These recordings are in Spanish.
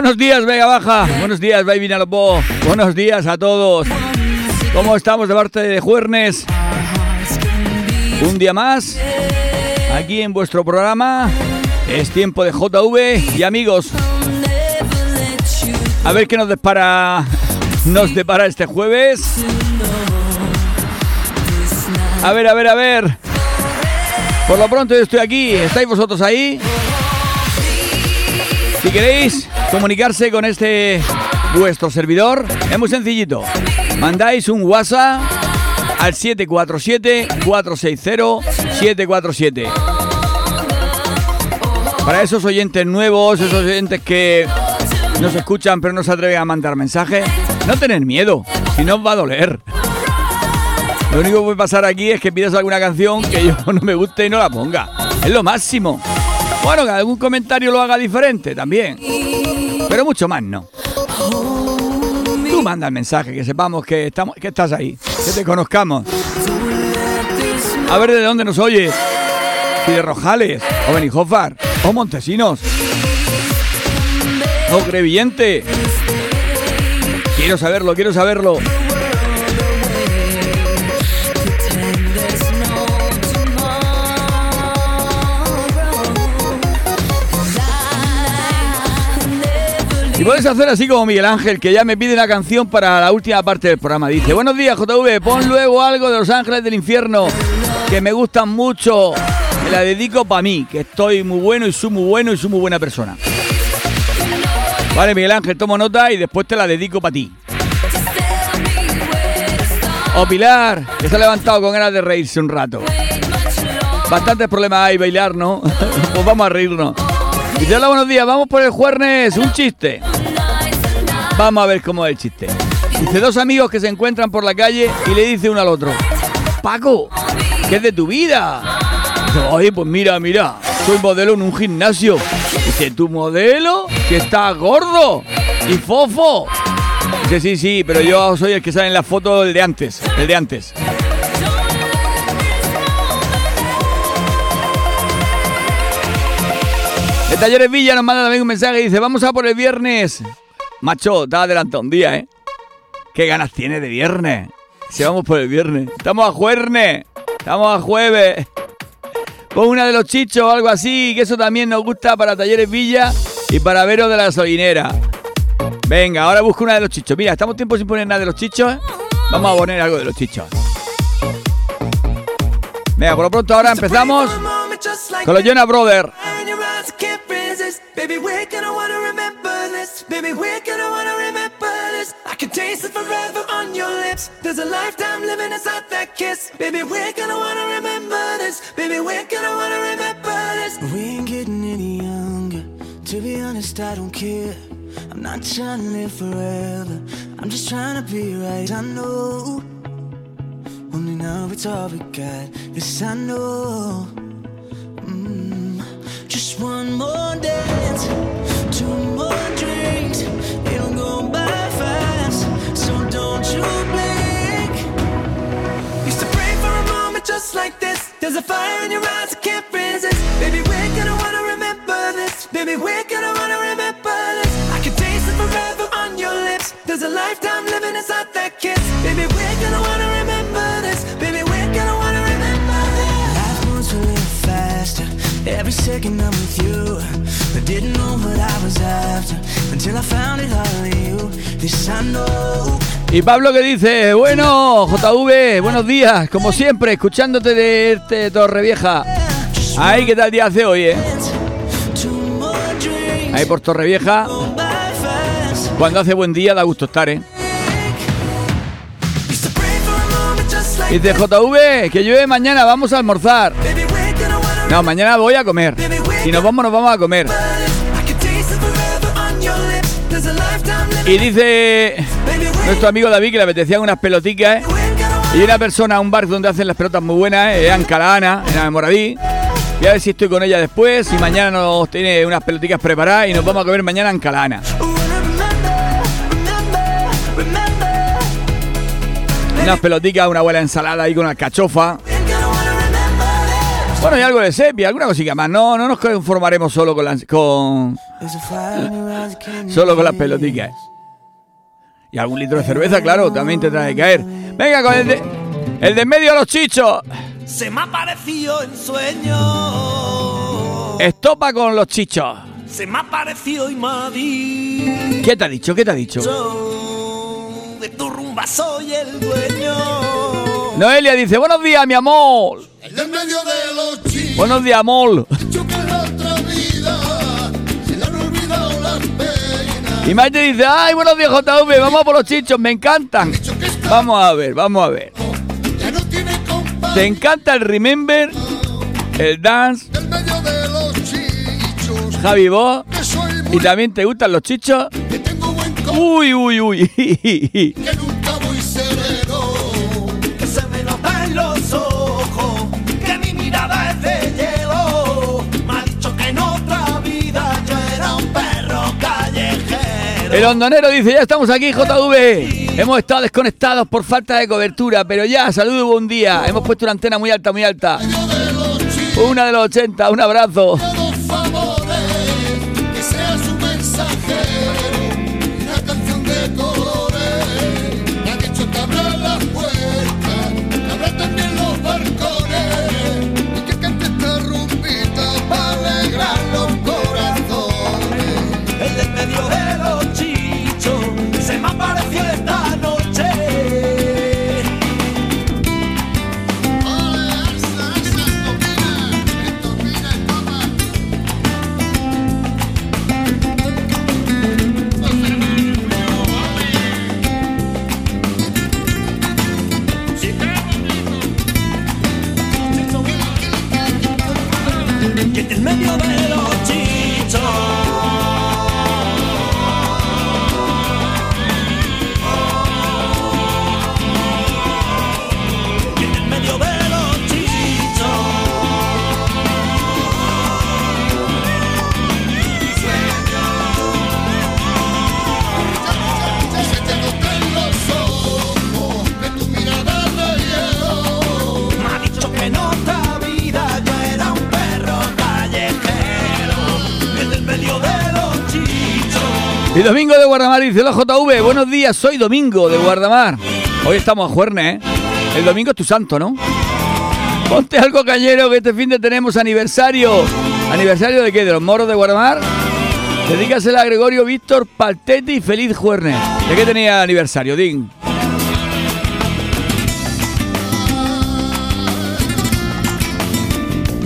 Buenos días, Vega Baja. Buenos días, Baby Nalopo. Buenos días a todos. ¿Cómo estamos de parte de Juernes? Un día más, aquí en vuestro programa. Es tiempo de JV y amigos. A ver qué nos depara, nos depara este jueves. A ver, a ver, a ver. Por lo pronto yo estoy aquí. ¿Estáis vosotros ahí? Si queréis comunicarse con este vuestro servidor, es muy sencillito. Mandáis un WhatsApp al 747-460-747. Para esos oyentes nuevos, esos oyentes que nos escuchan pero no se atreven a mandar mensajes, no tener miedo, si no os va a doler. Lo único que puede pasar aquí es que pidas alguna canción que yo no me guste y no la ponga. Es lo máximo. Bueno, que algún comentario lo haga diferente también. Pero mucho más no. Tú manda el mensaje, que sepamos que, estamos, que estás ahí, que te conozcamos. A ver de dónde nos oyes. Si de Rojales, o Benijofar, o Montesinos, o Grevillente. Quiero saberlo, quiero saberlo. Y puedes hacer así como Miguel Ángel, que ya me pide una canción para la última parte del programa. Dice, buenos días JV, pon luego algo de Los Ángeles del Infierno, que me gustan mucho. Me la dedico para mí, que estoy muy bueno y soy muy bueno y soy muy buena persona. Vale, Miguel Ángel, tomo nota y después te la dedico para ti. O Pilar, que se ha levantado con ganas de reírse un rato. Bastantes problemas hay bailar, ¿no? pues vamos a reírnos. Hola, buenos días, vamos por el jueves, un chiste. Vamos a ver cómo es el chiste. Dice, dos amigos que se encuentran por la calle y le dice uno al otro, Paco, ¿qué es de tu vida? Dice, oye, pues mira, mira, soy modelo en un gimnasio. Dice, ¿tu modelo? Que está gordo y fofo. Dice, sí, sí, pero yo soy el que sale en la foto, el de antes, el de antes. Talleres Villa nos manda también un mensaje y dice, vamos a por el viernes. Macho, te adelanta un día, ¿eh? ¿Qué ganas tiene de viernes? Si vamos por el viernes. Estamos a jueves. Estamos a jueves. Pon una de los chichos o algo así, que eso también nos gusta para Talleres Villa y para Vero de la Gasolinera. Venga, ahora busco una de los chichos. Mira, estamos tiempo sin poner nada de los chichos. ¿eh? Vamos a poner algo de los chichos. Venga, por lo pronto ahora empezamos con los Jonah Brothers. Baby, we're gonna wanna remember this. Baby, we're gonna wanna remember this. I can taste it forever on your lips. There's a lifetime living inside that kiss. Baby, we're gonna wanna remember this. Baby, we're gonna wanna remember this. We ain't getting any younger. To be honest, I don't care. I'm not trying to live forever. I'm just trying to be right. I know. Only now it's all we got. This I know. Mm. One more dance, two more drinks. It'll go by fast, so don't you blink. Used to pray for a moment just like this. There's a fire in your eyes I can't resist. Baby, we're gonna wanna remember this. Baby, we're gonna wanna remember this. I can taste it forever on your lips. There's a lifetime living inside I didn't know what I was after until I found it. This I know. Y Pablo que dice, bueno, JV, buenos días, como siempre, escuchándote de este Torrevieja. Ay, ¿qué tal día hace hoy, eh? Ahí por Torrevieja. Cuando hace buen día da gusto estar, eh. Dice JV, que llueve mañana, vamos a almorzar. No, mañana voy a comer. Si nos vamos, nos vamos a comer. Y dice nuestro amigo David que le apetecían unas peloticas. ¿eh? Y una persona un bar donde hacen las pelotas muy buenas, ¿eh? en Calana, en Moradí. Y a ver si estoy con ella después. Y mañana nos tiene unas peloticas preparadas y nos vamos a comer mañana en Calana. Unas peloticas, una buena ensalada ahí con alcachofa. Bueno, y algo de sepia, alguna cosilla más. No, no nos conformaremos solo con las. con. solo con las peloticas. Y algún litro de cerveza, claro, también te trae que caer. Venga, con el de. El de medio a los chichos. Se me ha parecido en sueño. Estopa con los chichos. Se me ha parecido y me ¿Qué te ha dicho? ¿Qué te ha dicho? de tu rumba soy el dueño. Noelia dice, buenos días, mi amor. El de medio de los chichos. Buenos días, amor. Y Maite dice, ay, buenos días, JV, vamos por los chichos, me encantan. Vamos a ver, vamos a ver. ¿Te encanta el Remember? El Dance. Javi vos. ¿Y también te gustan los chichos? Uy, uy, uy. El hondonero dice, ya estamos aquí, JV. Hemos estado desconectados por falta de cobertura, pero ya, saludo, buen día. Hemos puesto una antena muy alta, muy alta. Una de los 80, un abrazo. Y Domingo de Guardamar dice la JV, buenos días, soy Domingo de Guardamar. Hoy estamos a Juerne, ¿eh? El domingo es tu santo, ¿no? Ponte algo cañero que este fin de tenemos aniversario. ¿Aniversario de qué? ¿De los moros de Guardamar? Dedícasela a Gregorio Víctor Paltetti y feliz Juerne. ¿De qué tenía aniversario, Din?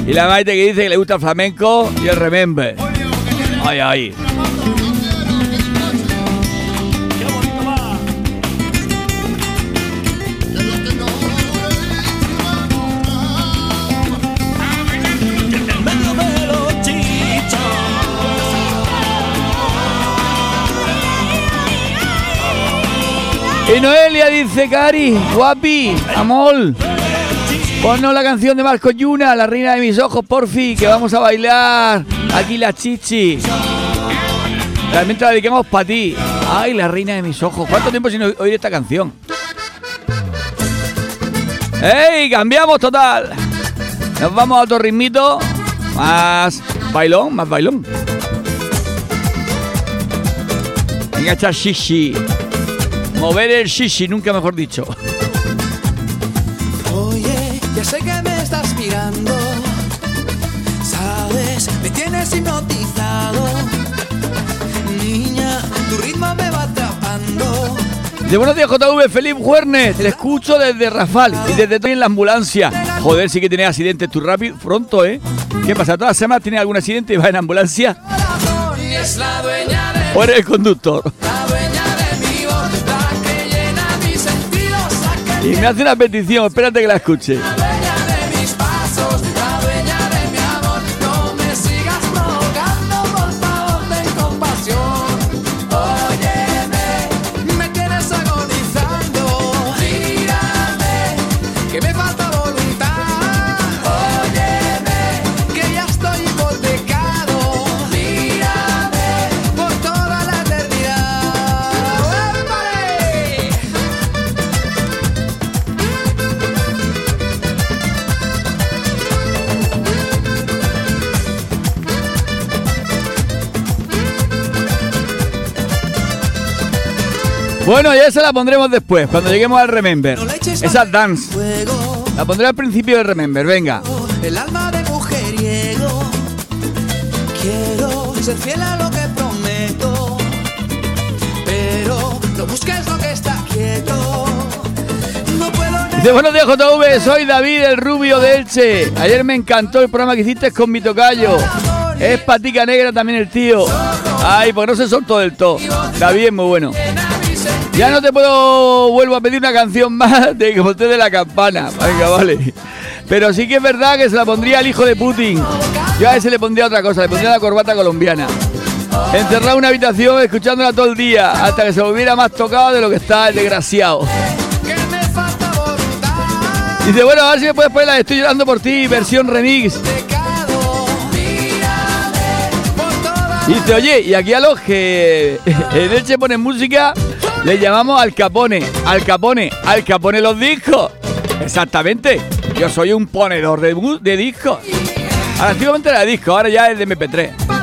Y la Maite que dice que le gusta el flamenco y el remember. Ay, ay. Y Noelia dice, Cari, guapi, amor. Ponnos la canción de Marco Yuna, la reina de mis ojos, porfi, que vamos a bailar. Aquí la chichi. Realmente la dediquemos para ti. Ay, la reina de mis ojos. ¿Cuánto tiempo sin oír esta canción? ¡Ey! Cambiamos total. Nos vamos a otro ritmito. Más bailón, más bailón. Venga, echar shishi. Mover el shishi, nunca mejor dicho. Oye, ya sé que me estás mirando. Sabes, me tienes hipnotizado. Niña, tu ritmo me va atrapando. De buenos días, JV, Felipe Juernes. Te escucho desde Rafal y desde estoy en la ambulancia. Joder, sí que tienes accidentes tú rápido, pronto, ¿eh? ¿Qué pasa? ¿Todas las semanas tienes algún accidente y vas en ambulancia? ¿O eres el conductor? Y me hace una petición, espérate que la escuche. Bueno, ya se la pondremos después, cuando lleguemos al Remember. Esa dance. La pondré al principio del Remember, venga. El alma de mujeriego. Quiero ser fiel a lo que prometo. Pero no busques lo que está quieto. Dice, buenos días JV, soy David el Rubio de Elche. Ayer me encantó el programa que hiciste con mi tocayo. Es patica negra también el tío. Ay, pues no se soltó del todo. David es muy bueno. Ya no te puedo, vuelvo a pedir una canción más de que de la campana. Venga, vale. Pero sí que es verdad que se la pondría al hijo de Putin. Yo a ese le pondría otra cosa, le pondría la corbata colombiana. Encerrado en una habitación escuchándola todo el día hasta que se volviera más tocado de lo que está el desgraciado. Dice, bueno, a ver si me puedes la Estoy llorando por ti, versión remix. Dice, oye, y aquí a los que en Elche ponen música, le llamamos al capone, al capone, al capone los discos. Exactamente. Yo soy un ponedor de, de discos. Antiguamente era de discos, ahora ya es de MP3.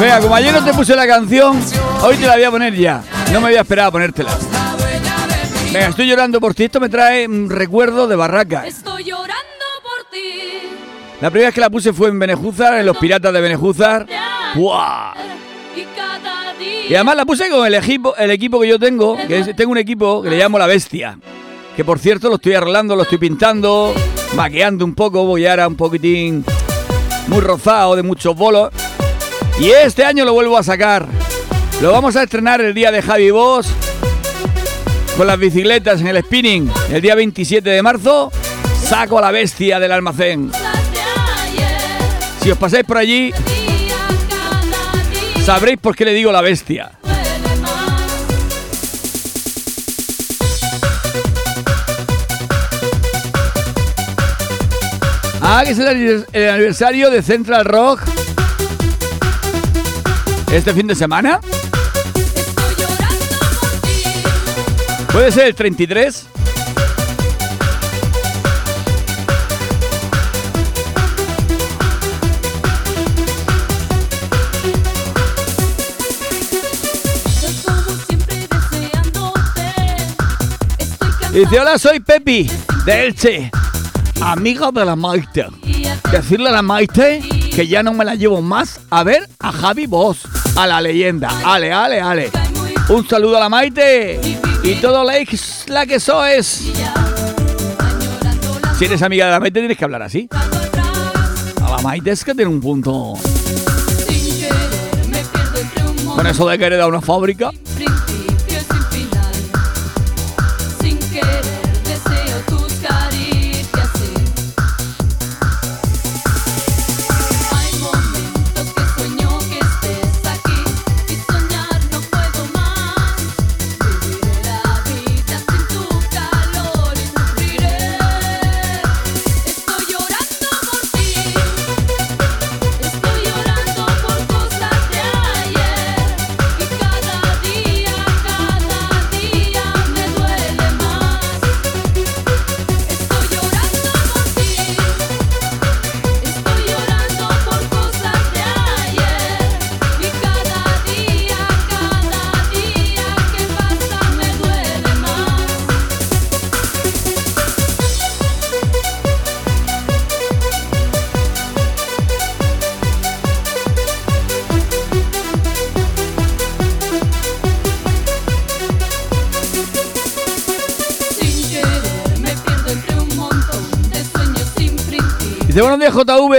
Venga, como ayer no te puse la canción, hoy te la voy a poner ya. No me voy a esperar a ponértela. Venga, estoy llorando por ti. Esto me trae un recuerdo de Barraca. Estoy llorando por ti. La primera vez que la puse fue en Benejúzar, en los Piratas de Benejúzar. ¡Buah! Y además la puse con el equipo, el equipo que yo tengo, que es- tengo un equipo que le llamo La Bestia. Que por cierto lo estoy arreglando, lo estoy pintando, maqueando un poco, voy ahora un poquitín muy rozado, de muchos bolos. Y este año lo vuelvo a sacar. Lo vamos a estrenar el día de Javi Boss con las bicicletas en el spinning. El día 27 de marzo saco a la bestia del almacén. Si os pasáis por allí, sabréis por qué le digo la bestia. Ah, que es el aniversario de Central Rock. Este fin de semana. Puede ser el 33. Yo como siempre deseándote. Estoy Dice, hola, soy Pepi, de Elche. Amigo de la Maite. Decirle a la Maite que ya no me la llevo más a ver a Javi Boss, a la leyenda. Ale, ale, ale. Un saludo a la Maite. Y todo la, que sois. Si eres amiga de la Maite tienes que hablar así. A la Maite es que tiene un punto. Con eso de querer a una fábrica.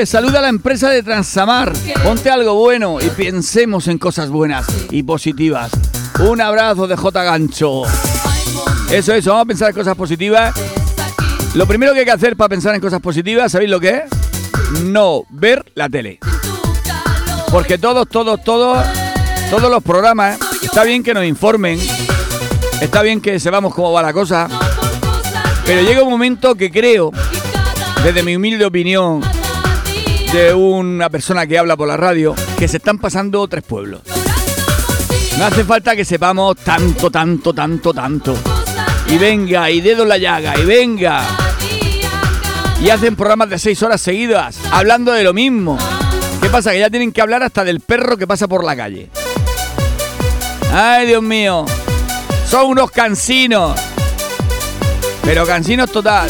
Saluda a la empresa de Transamar. Ponte algo bueno y pensemos en cosas buenas y positivas. Un abrazo de J Gancho. Eso, eso, vamos a pensar en cosas positivas. Lo primero que hay que hacer para pensar en cosas positivas, ¿sabéis lo que es? No ver la tele. Porque todos, todos, todos todos los programas. Está bien que nos informen, está bien que sepamos cómo va la cosa, pero llega un momento que creo, desde mi humilde opinión, de una persona que habla por la radio, que se están pasando tres pueblos. No hace falta que sepamos tanto, tanto, tanto, tanto. Y venga, y dedo en la llaga, y venga. Y hacen programas de seis horas seguidas, hablando de lo mismo. ¿Qué pasa? Que ya tienen que hablar hasta del perro que pasa por la calle. Ay, Dios mío. Son unos cansinos. Pero cansinos total.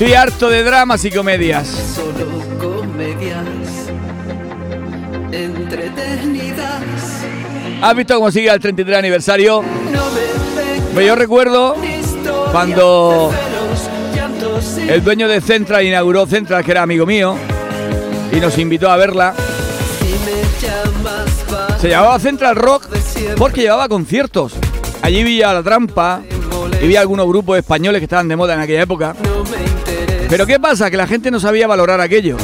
Estoy harto de dramas y comedias. Solo comedias entretenidas. ¿Has visto cómo sigue el 33 aniversario? No me yo recuerdo cuando celos, el dueño de Central inauguró Central, que era amigo mío, y nos invitó a verla. si Se llamaba Central Rock porque llevaba conciertos. Allí vi a La Trampa y vi a algunos grupos españoles que estaban de moda en aquella época. no. Pero ¿qué pasa? Que la gente no sabía valorar aquello.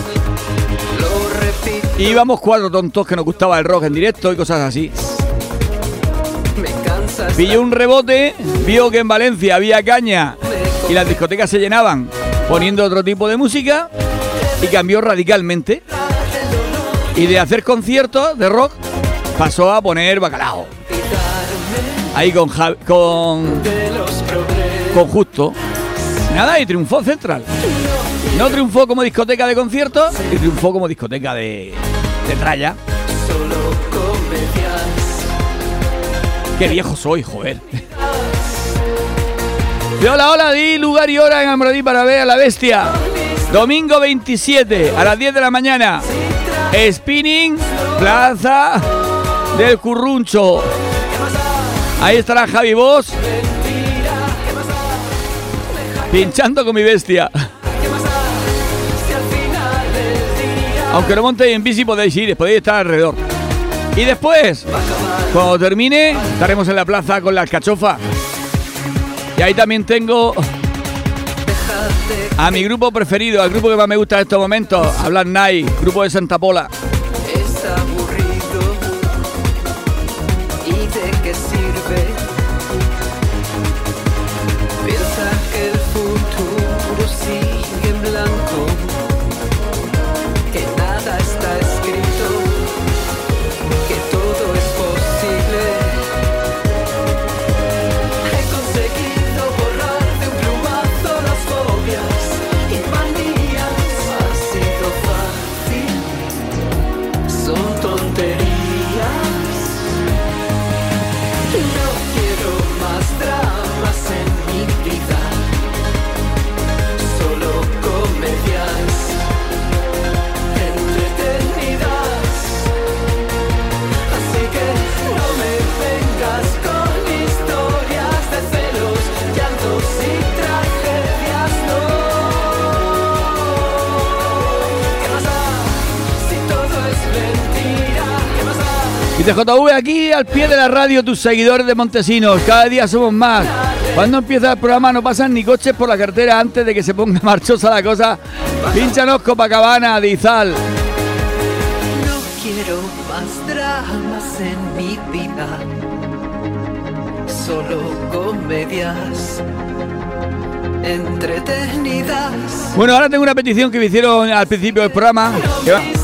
Íbamos cuatro tontos que nos gustaba el rock en directo y cosas así. Pilló un rebote, vio que en Valencia había caña y las discotecas se llenaban poniendo otro tipo de música y cambió radicalmente. Y de hacer conciertos de rock pasó a poner bacalao. Ahí con, con, con Justo. Nada, y triunfó Central. No triunfó como discoteca de conciertos y triunfó como discoteca de, de tralla. Qué viejo soy, joder. Y hola, hola, di lugar y hora en Almoradí para ver a la bestia. Domingo 27 a las 10 de la mañana. Spinning, Plaza del Curruncho. Ahí estará Javi Boss. Pinchando con mi bestia. Aunque no montéis en bici podéis ir, podéis estar alrededor. Y después, cuando termine, estaremos en la plaza con la alcachofa. Y ahí también tengo a mi grupo preferido, al grupo que más me gusta en estos momentos, Hablan Night, grupo de Santa Pola. Da? Y TJV aquí al pie de la radio, tus seguidores de Montesinos. Cada día somos más. Cuando empieza el programa no pasan ni coches por la cartera antes de que se ponga marchosa la cosa. Pínchanos Copacabana de Izal. No quiero más dramas en mi vida, solo comedias entretenidas. Bueno, ahora tengo una petición que me hicieron al principio del programa. que va- de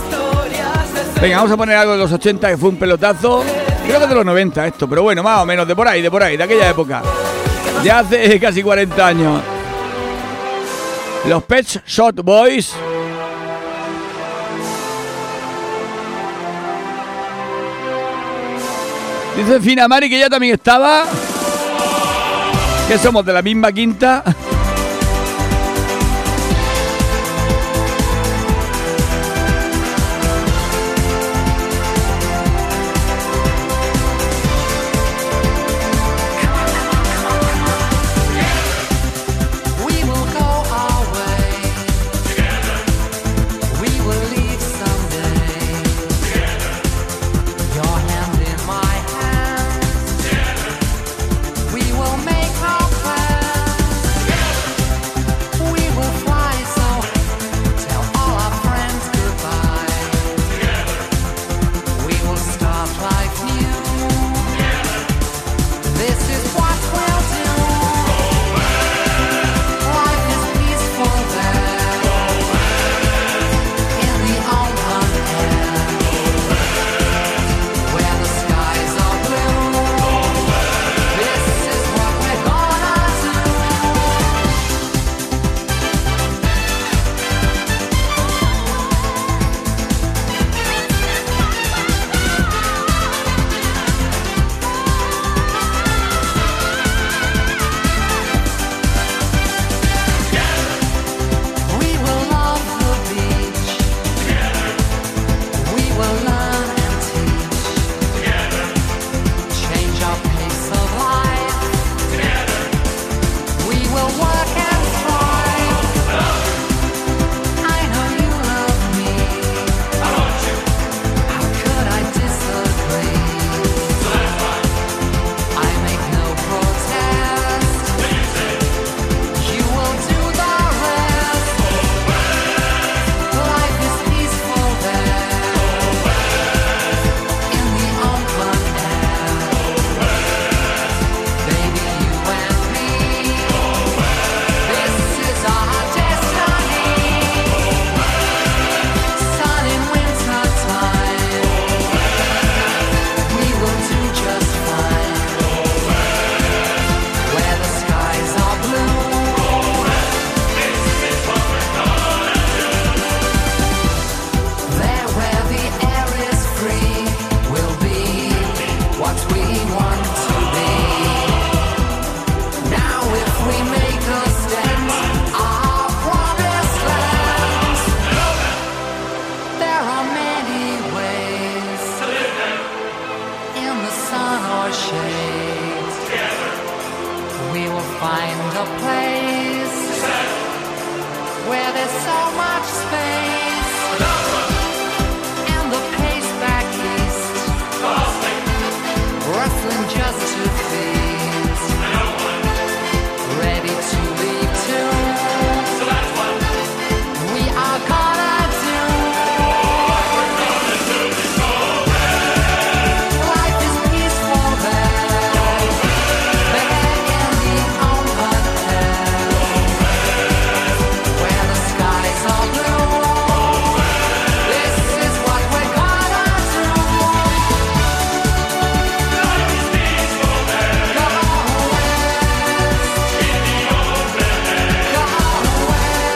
Venga, vamos a poner algo de los 80 que fue un pelotazo. Creo que de los 90 esto, pero bueno, más o menos, de por ahí, de por ahí, de aquella época. De hace casi 40 años. Los Pet Shot Boys. Dice Fina Mari que ya también estaba. Que somos de la misma quinta.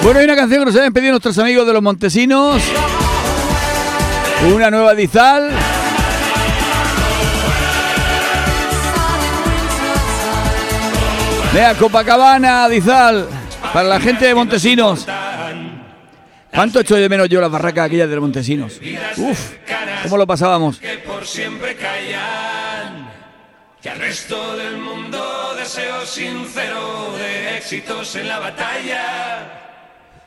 Bueno, hay una canción que nos habían pedido nuestros amigos de los Montesinos. Una nueva Dizal. Vea, Copacabana, Dizal. Para la gente de Montesinos. ¿Cuánto echo de menos yo las barracas aquellas de los Montesinos? Uf, ¿cómo lo pasábamos? que por siempre callan. Que al resto del mundo deseo sincero de éxitos en la batalla.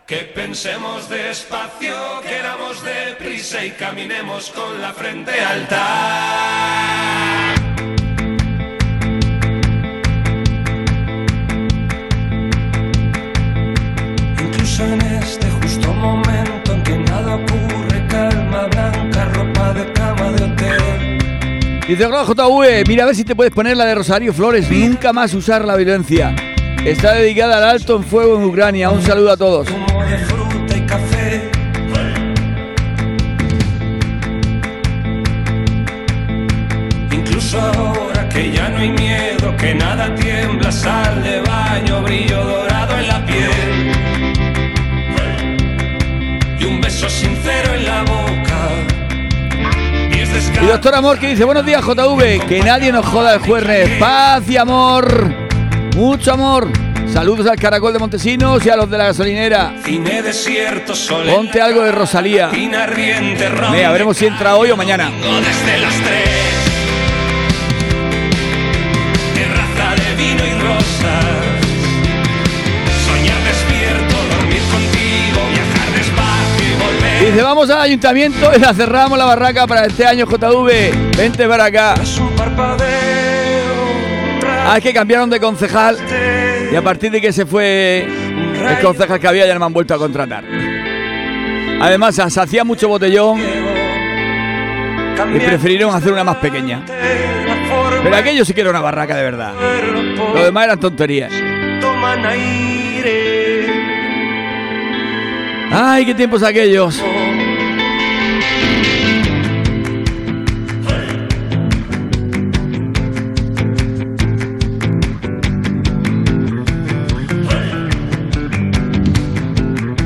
Que pensemos despacio, queramos deprisa y caminemos con la frente alta. Incluso en este justo momento en que nada ocurre, calma blanca, ropa de cama de hotel. Dice "Hola, JV, mira a ver si te puedes poner la de Rosario Flores. Nunca más usar la violencia. Está dedicada al alto en fuego en Ucrania. Un saludo a todos. Ahora que ya no hay miedo, que nada tiembla, sal de baño, brillo dorado en la piel. Y un beso sincero en la boca. Y es Y doctor Amor que dice, buenos días JV, que nadie nos joda el jueves. Paz y amor. Mucho amor. Saludos al caracol de Montesinos y a los de la gasolinera. Cine desierto, sol. en Ponte algo de Rosalía. Riente, de veremos si entra hoy o mañana. Desde las tres. Terraza de vino y rosas. Soñar despierto, dormir contigo, viajar despacio y volver. Dice, vamos al ayuntamiento y la cerramos la barraca para este año JV. Vente para acá. Ah, es que cambiaron de concejal y a partir de que se fue el concejal que había ya no me han vuelto a contratar. Además, se hacía mucho botellón y prefirieron hacer una más pequeña. Pero aquello sí que era una barraca de verdad. Lo demás eran tonterías. Ay, qué tiempos aquellos.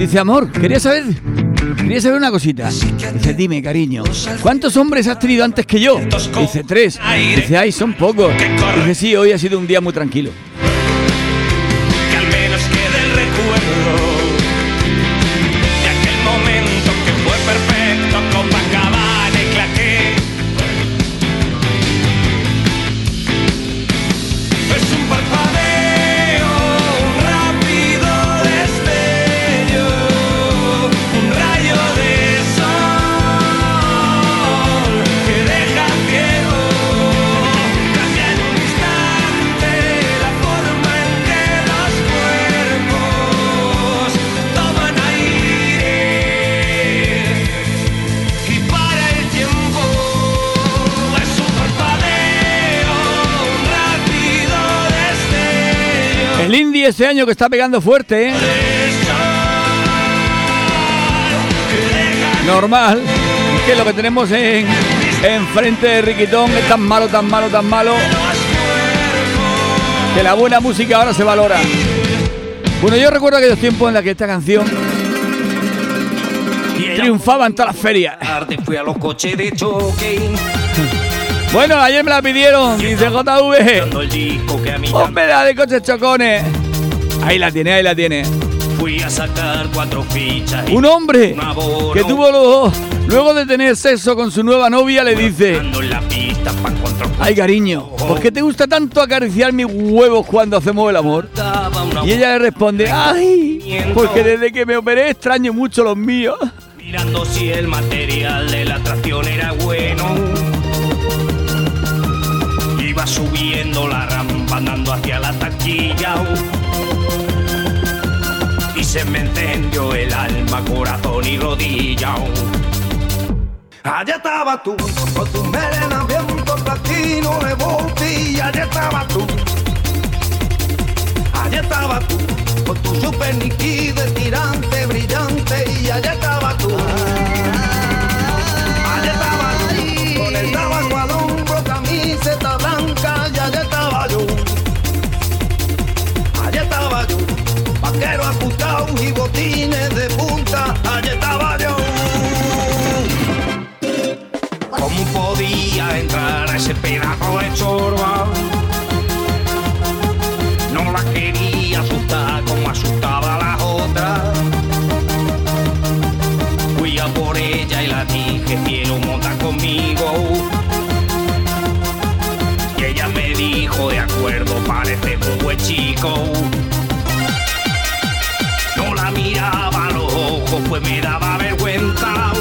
Dice, amor, quería saber. Quería saber una cosita. Dice, dime, cariño. ¿Cuántos hombres has tenido antes que yo? Dice, tres. Dice, ay, son pocos. Dice, sí, hoy ha sido un día muy tranquilo. Este año que está pegando fuerte, ¿eh? Normal. Que lo que tenemos en, enfrente de Riquitón es tan malo, tan malo, tan malo. Que la buena música ahora se valora. Bueno, yo recuerdo aquellos tiempos en los que esta canción triunfaba en todas las ferias. fui a los coches de choque Bueno, ayer me la pidieron, dice JV. Hombre, la de coches chocones. Ahí la tiene, ahí la tiene. fui a sacar cuatro fichas Un hombre que tuvo los, luego de tener sexo con su nueva novia le dice, ay cariño, ¿por qué te gusta tanto acariciar mis huevos cuando hacemos el amor? Y ella le responde, ay, Porque desde que me operé extraño mucho los míos. Mirando si el material de la atracción era bueno. Iba subiendo la rampa andando hacia la taquilla. Se me encendió el alma, corazón y rodilla. Allá estaba tú, con tu melena viento platino de botella, allá estaba tú. Allá estaba tú, con tu super níquido, tirante, brillante, y allá estaba tú. Chico. No la miraba a los ojos, pues me daba vergüenza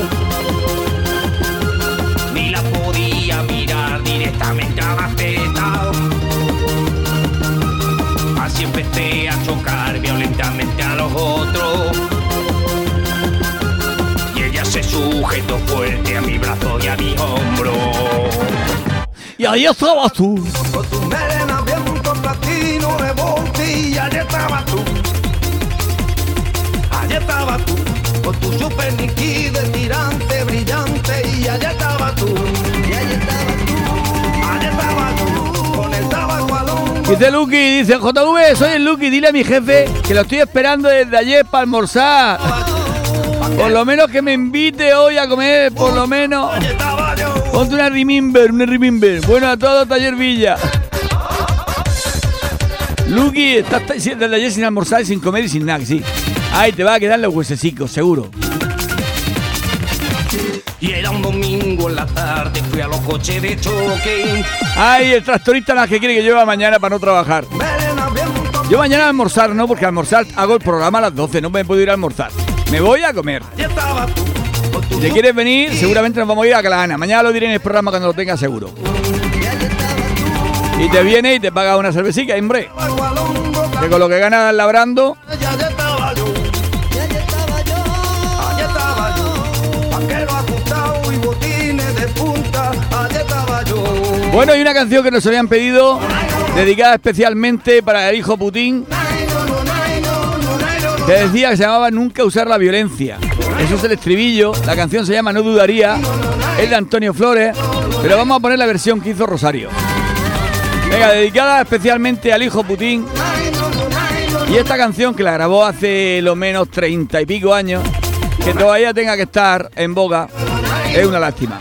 ni la podía mirar directamente a la teta. Así empecé a chocar violentamente a los otros. Y ella se sujetó fuerte a mi brazo y a mi hombro. Y ahí estabas tú. De botella, allá estaba tú. Allá estaba tú, con tu super níquido, tirante, brillante, y allá estaba tú. Y allá estaba tú. Allá estaba tú, con el tabaco al hombro. Dice Lucky, dice JV, soy el Lucky, dile a mi jefe que lo estoy esperando desde ayer para almorzar. Por lo menos que me invite hoy a comer, por lo menos. Yo. Ponte una remember, una remember. Bueno a todos, Taller Villa. Lucky, estás t- desde ayer sin almorzar, sin comer y sin nada, sí. Ahí te va a quedar los huesecicos, seguro. Y era un domingo en la tarde, fui a los coches de choque. Ay, el tractorista las que quiere que lleve mañana para no trabajar. Yo mañana a almorzar no, porque almorzar hago el programa a las 12, no me puedo ir a almorzar. Me voy a comer. Si te quieres venir, seguramente nos vamos a ir a Calahana. Mañana lo diré en el programa cuando lo tenga seguro. Y te viene y te paga una cervecita, hombre. Que con lo que ganas labrando. Bueno, y una canción que nos habían pedido, dedicada especialmente para el hijo Putin, que decía que se llamaba Nunca usar la violencia. Eso es el estribillo, la canción se llama No dudaría, es de Antonio Flores, pero vamos a poner la versión que hizo Rosario. Venga, dedicada especialmente al hijo Putin. Y esta canción que la grabó hace lo menos treinta y pico años, que todavía tenga que estar en boga, es una lástima.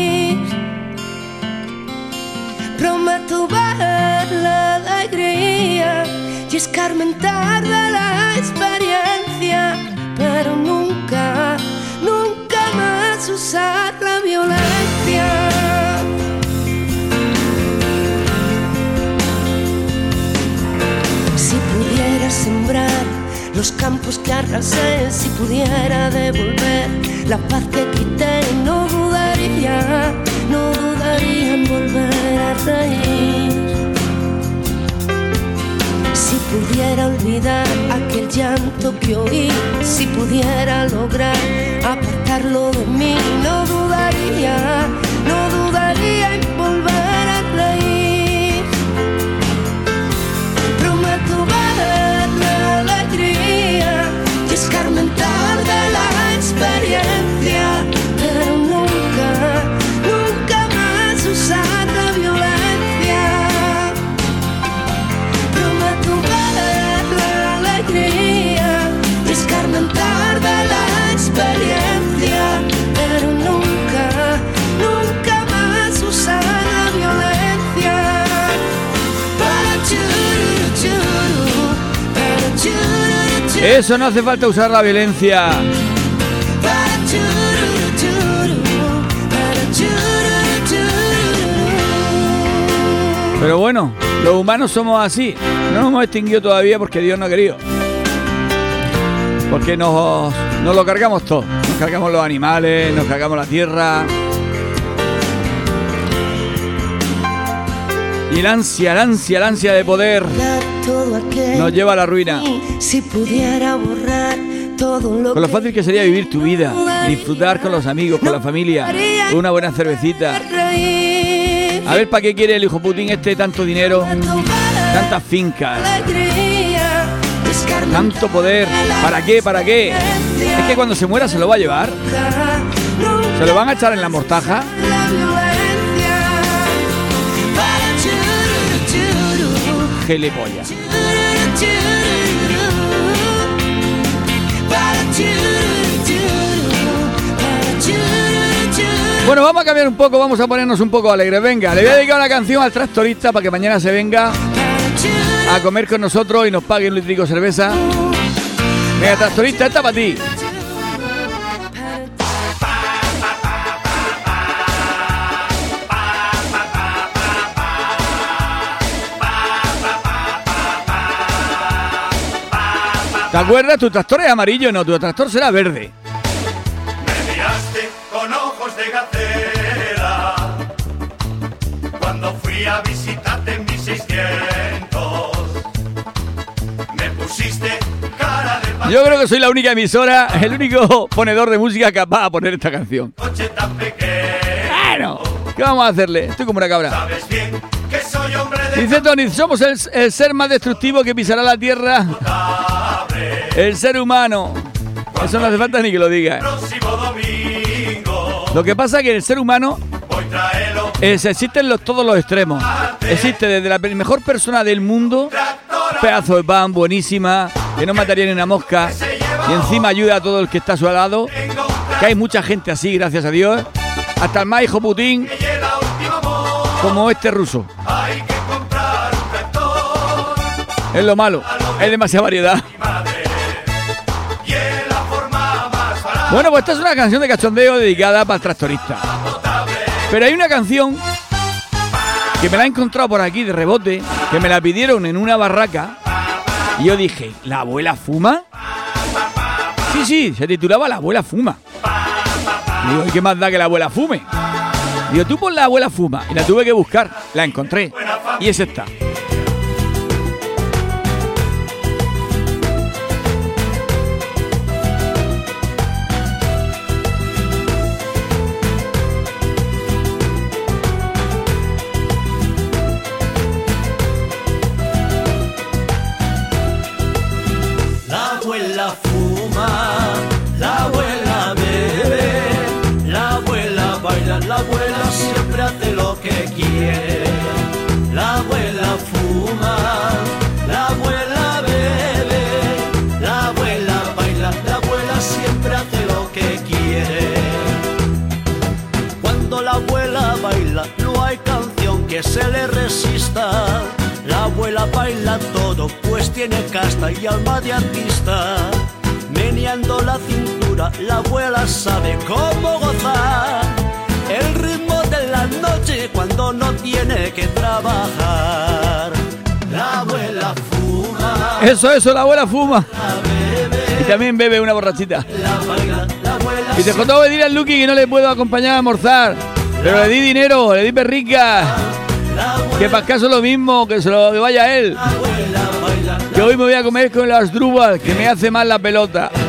Prometo ver la alegría y escarmentar la experiencia, pero nunca, nunca más usar la violencia. Si pudiera sembrar los campos que arrasé, si pudiera devolver la paz que quité, no dudaría, volver a reír. Si pudiera olvidar aquel llanto que oí, si pudiera lograr apartarlo de mí, no dudaría, no dudaría en volver Eso no hace falta usar la violencia. Pero bueno, los humanos somos así. No nos hemos extinguido todavía porque Dios no ha querido. Porque nos, nos lo cargamos todo. Nos cargamos los animales, nos cargamos la tierra. Y el ansia, el ansia, el ansia de poder nos lleva a la ruina. Si pudiera borrar todo lo Con lo fácil que sería vivir tu vida, disfrutar con los amigos, con la familia, una buena cervecita. A ver para qué quiere el hijo Putin este tanto dinero, tantas fincas, tanto poder. ¿Para qué? ¿Para qué? Es que cuando se muera se lo va a llevar. Se lo van a echar en la mortaja. Bueno, vamos a cambiar un poco, vamos a ponernos un poco alegres. Venga, le voy a dedicar una canción al tractorista para que mañana se venga a comer con nosotros y nos pague un litrico cerveza. Venga, tractorista, esta para ti. ¿Te acuerdas? Tu tractor es amarillo, no, tu tractor será verde. Me miraste con ojos de gacela cuando fui a visitarte en 1600. Me pusiste cara de Yo creo que soy la única emisora, el único ponedor de música capaz de poner esta canción. coche tan pequeño. Bueno, ¿qué vamos a hacerle? Estoy como una cabra. Sabes bien que Dice Tony, somos el, ser más destructivo que pisará la tierra. El ser humano. Eso no hace falta ni que lo diga. domingo. Lo que pasa es que el ser humano es, existen los, todos los extremos. Existe desde la mejor persona del mundo, pedazo de pan, buenísima, que no mataría ni una mosca, y encima ayuda a todo el que está a su lado. Que hay mucha gente así, gracias a Dios. Hasta el más hijo Putin, como este ruso. Es lo malo, hay demasiada variedad. y. Bueno, pues esta es una canción de cachondeo dedicada para el tractorista. Pero hay una canción que me la he encontrado por aquí de rebote, que me la pidieron en una barraca. Y yo dije, ¿la abuela fuma? Sí, sí, se titulaba La abuela fuma. Digo, ¿y qué más da que la abuela fume? Digo, tú pon la abuela fuma. Y la tuve que buscar, la encontré. Y es esta. Que se le resista. La abuela baila todo, pues tiene casta y alma de artista. Meneando la cintura, la abuela sabe cómo gozar. El ritmo de la noche cuando no tiene que trabajar. La abuela fuma, Eso, eso, la abuela fuma. la bebe, Y también bebe una borrachita. la baila, la abuela Y te contó decir al Lucky que no le puedo acompañar a almorzar. Pero le di dinero, le di perrica. Que para caso lo mismo, que se lo que vaya él. Que hoy me voy a comer con las drubas, que me hace mal la pelota.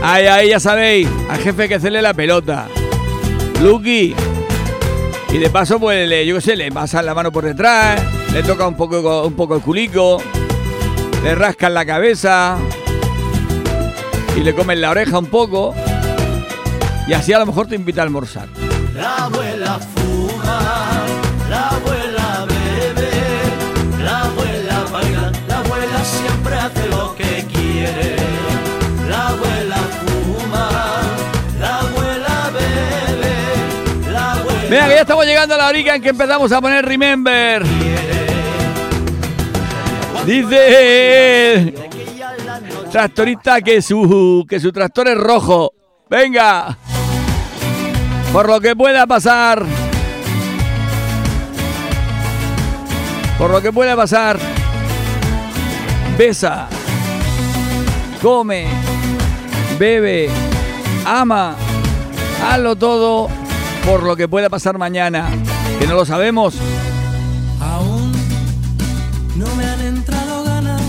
Ay, ay, ya sabéis, al jefe que hacerle la pelota. Lucky. Y de paso, pues, yo qué sé, le pasan la mano por detrás, le toca un poco, un poco el culico, le rascan la cabeza y le comen la oreja un poco. Y así a lo mejor te invita a almorzar. La abuela fuma, la abuela bebe, la abuela baila, la abuela siempre hace lo que quiere. La abuela fuma, la abuela bebe, la abuela Venga, que ya estamos llegando a la hora en que empezamos a poner Remember. Dice tractorista que su que su tractor es rojo. Venga. Por lo que pueda pasar. Por lo que pueda pasar. Besa. Come. Bebe. Ama. Hazlo todo por lo que pueda pasar mañana. Que no lo sabemos. Aún no me han entrado ganas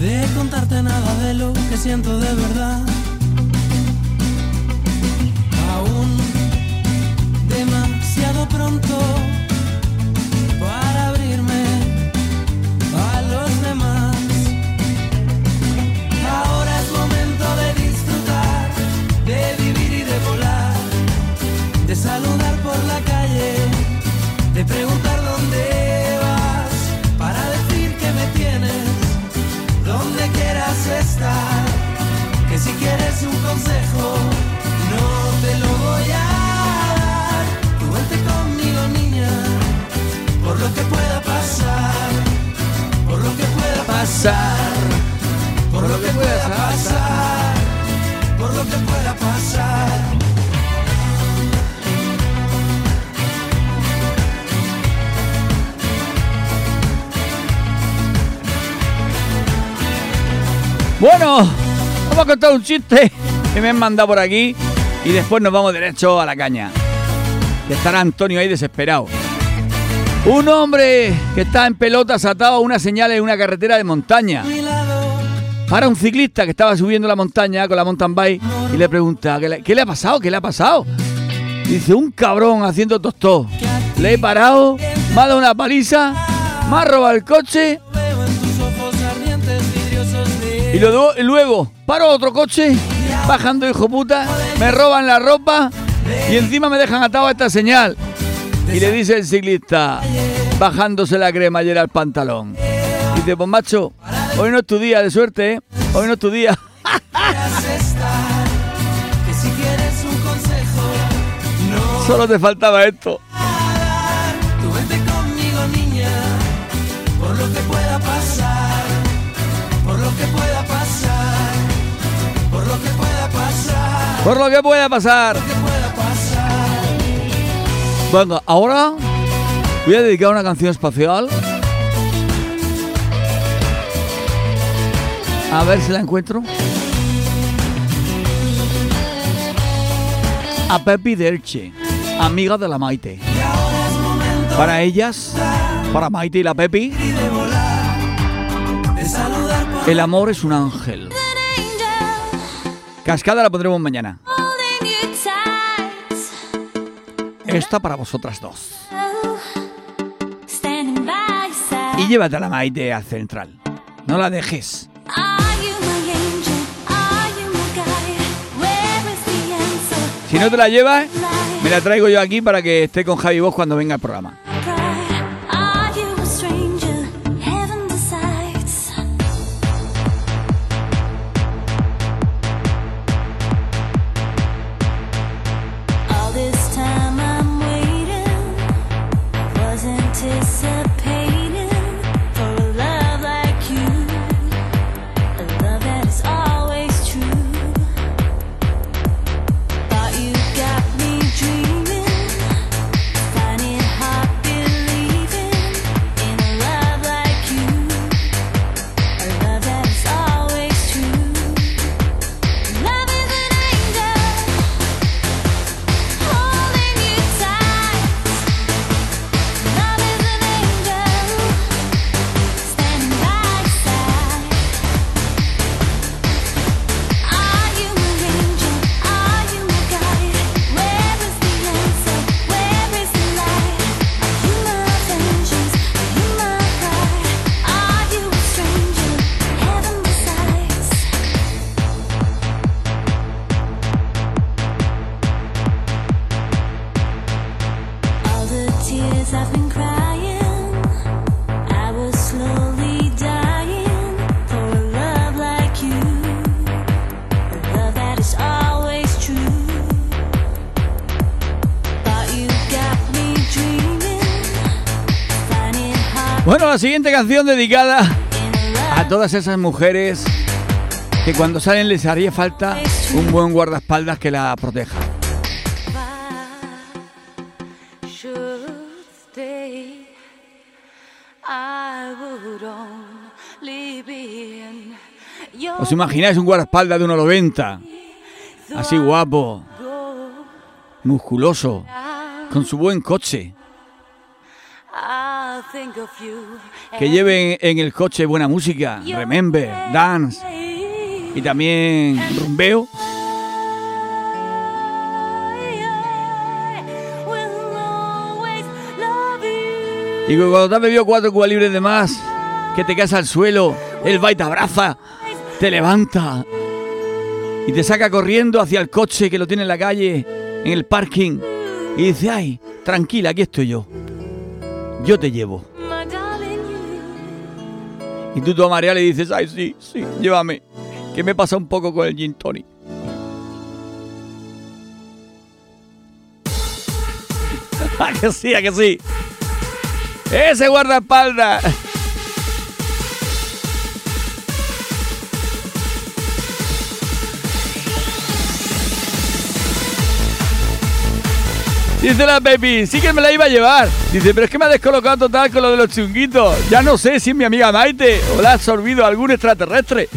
de contarte nada de lo que siento de verdad. Que me tienes donde quieras estar. Que si quieres un consejo, por lo que pueda pasar, por lo que pueda pasar, por lo que pueda pasar, por lo que pueda pasar. Bueno, vamos a contar un chiste que me han mandado por aquí y después nos vamos derecho a la caña. Estará Antonio ahí desesperado. Un hombre que está en pelotas atado a una señal en una carretera de montaña. Para un ciclista que estaba subiendo la montaña con la mountain bike y le pregunta, ¿qué le, ha pasado? ¿Qué le ha pasado? Dice, un cabrón haciendo tostó. Le he parado, me ha dado una paliza, me ha robado el coche y luego, luego paro otro coche, bajando hijo puta, me roban la ropa y encima me dejan atado a esta señal. Y le dice el ciclista, bajándose la cremallera al pantalón. Dice, pues macho, hoy no es tu día de suerte, ¿eh? Hoy no es tu día. Que Solo te faltaba esto. dar. Tú vente conmigo, niña, por lo que pueda pasar, por lo que pueda pasar, Venga, ahora voy a dedicar una canción espacial. A ver si la encuentro. A Pepi Delche, amiga de la Maite. Para ellas, para Maite y la Pepi, el amor es un ángel. Cascada la pondremos mañana. Esta para vosotras dos. Y llévate a la Maite al central. No la dejes. Si no te la llevas, me la traigo yo aquí para que esté con Javi Vos cuando venga el programa. Siguiente canción dedicada a todas esas mujeres que cuando salen les haría falta un buen guardaespaldas que la proteja. ¿Os imagináis un guardaespaldas de 1,90? Así guapo, musculoso, con su buen coche. Que lleve en el coche buena música, remember, dance y también rumbeo. Y cuando te has bebido cuatro cubas libres de más, que te caes al suelo, él va y te abraza, te levanta y te saca corriendo hacia el coche que lo tiene en la calle, en el parking, y dice, ay, tranquila, aquí estoy yo. Yo te llevo. Y tú, tú a María le dices, ay, sí, sí, llévame, que me pasa un poco con el gin tonic. ¿A que sí, a que sí? Ese guardaespaldas. Dice la baby, sí que me la iba a llevar. Dice, pero es que me ha descolocado total con lo de los chunguitos. Ya no sé si es mi amiga Maite o la ha absorbido algún extraterrestre.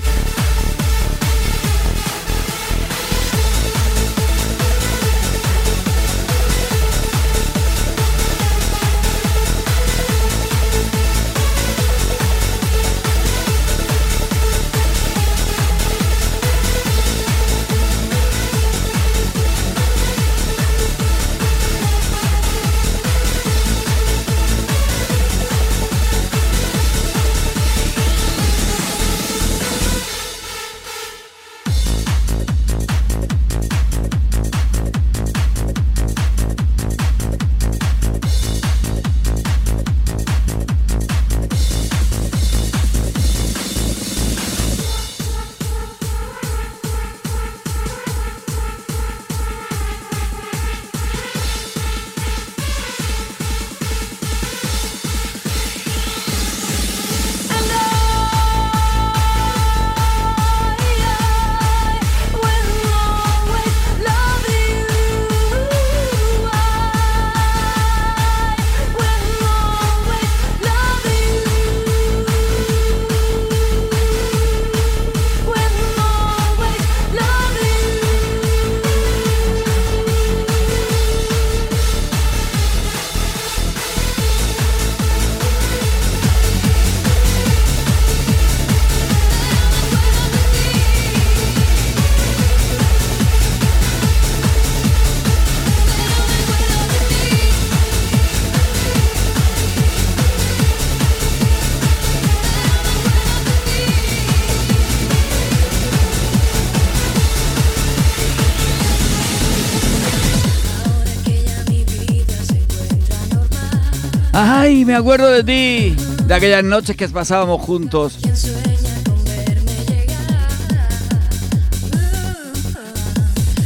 Me acuerdo de ti, de aquellas noches que pasábamos juntos.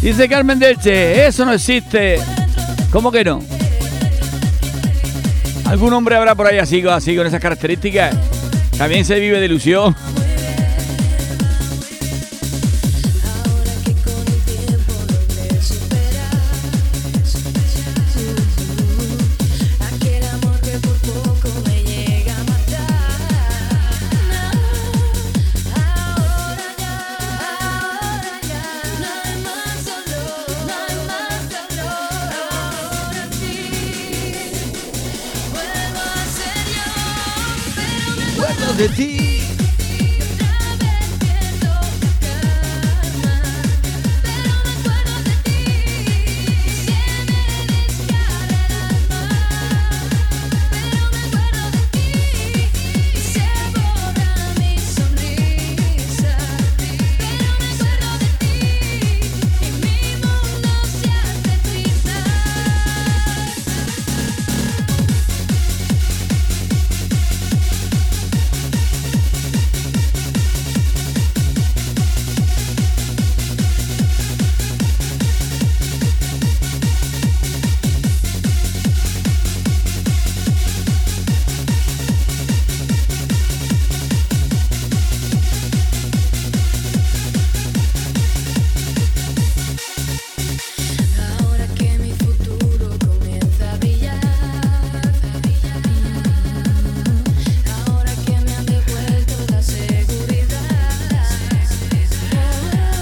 Dice Carmen Delche, eso no existe. ¿Cómo que no? ¿Algún hombre habrá por ahí así, así con esas características? También se vive de ilusión.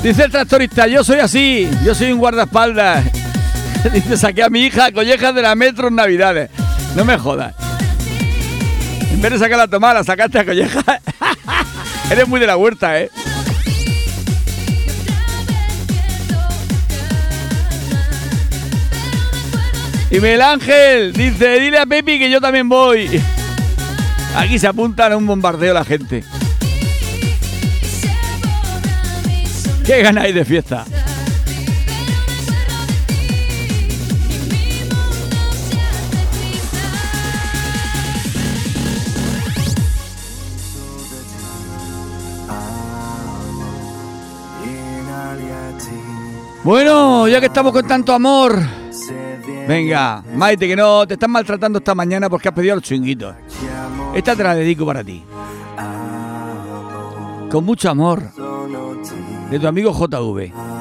Dice el tractorista, yo soy así, yo soy un guardaespaldas. Dice, saqué a mi hija a de la metro en Navidades. No me jodas. En vez de sacar la tomada, la sacaste a collejas. Eres muy de la huerta, ¿eh? Y Miguel Ángel dice, dile a Pepi que yo también voy. Aquí se apuntan a un bombardeo la gente. ¿Qué ganáis de fiesta? Bueno, ya que estamos con tanto amor, venga, Maite, que no te están maltratando esta mañana porque has pedido los chunguitos. Esta te la dedico para ti. Con mucho amor. De tu amigo JV.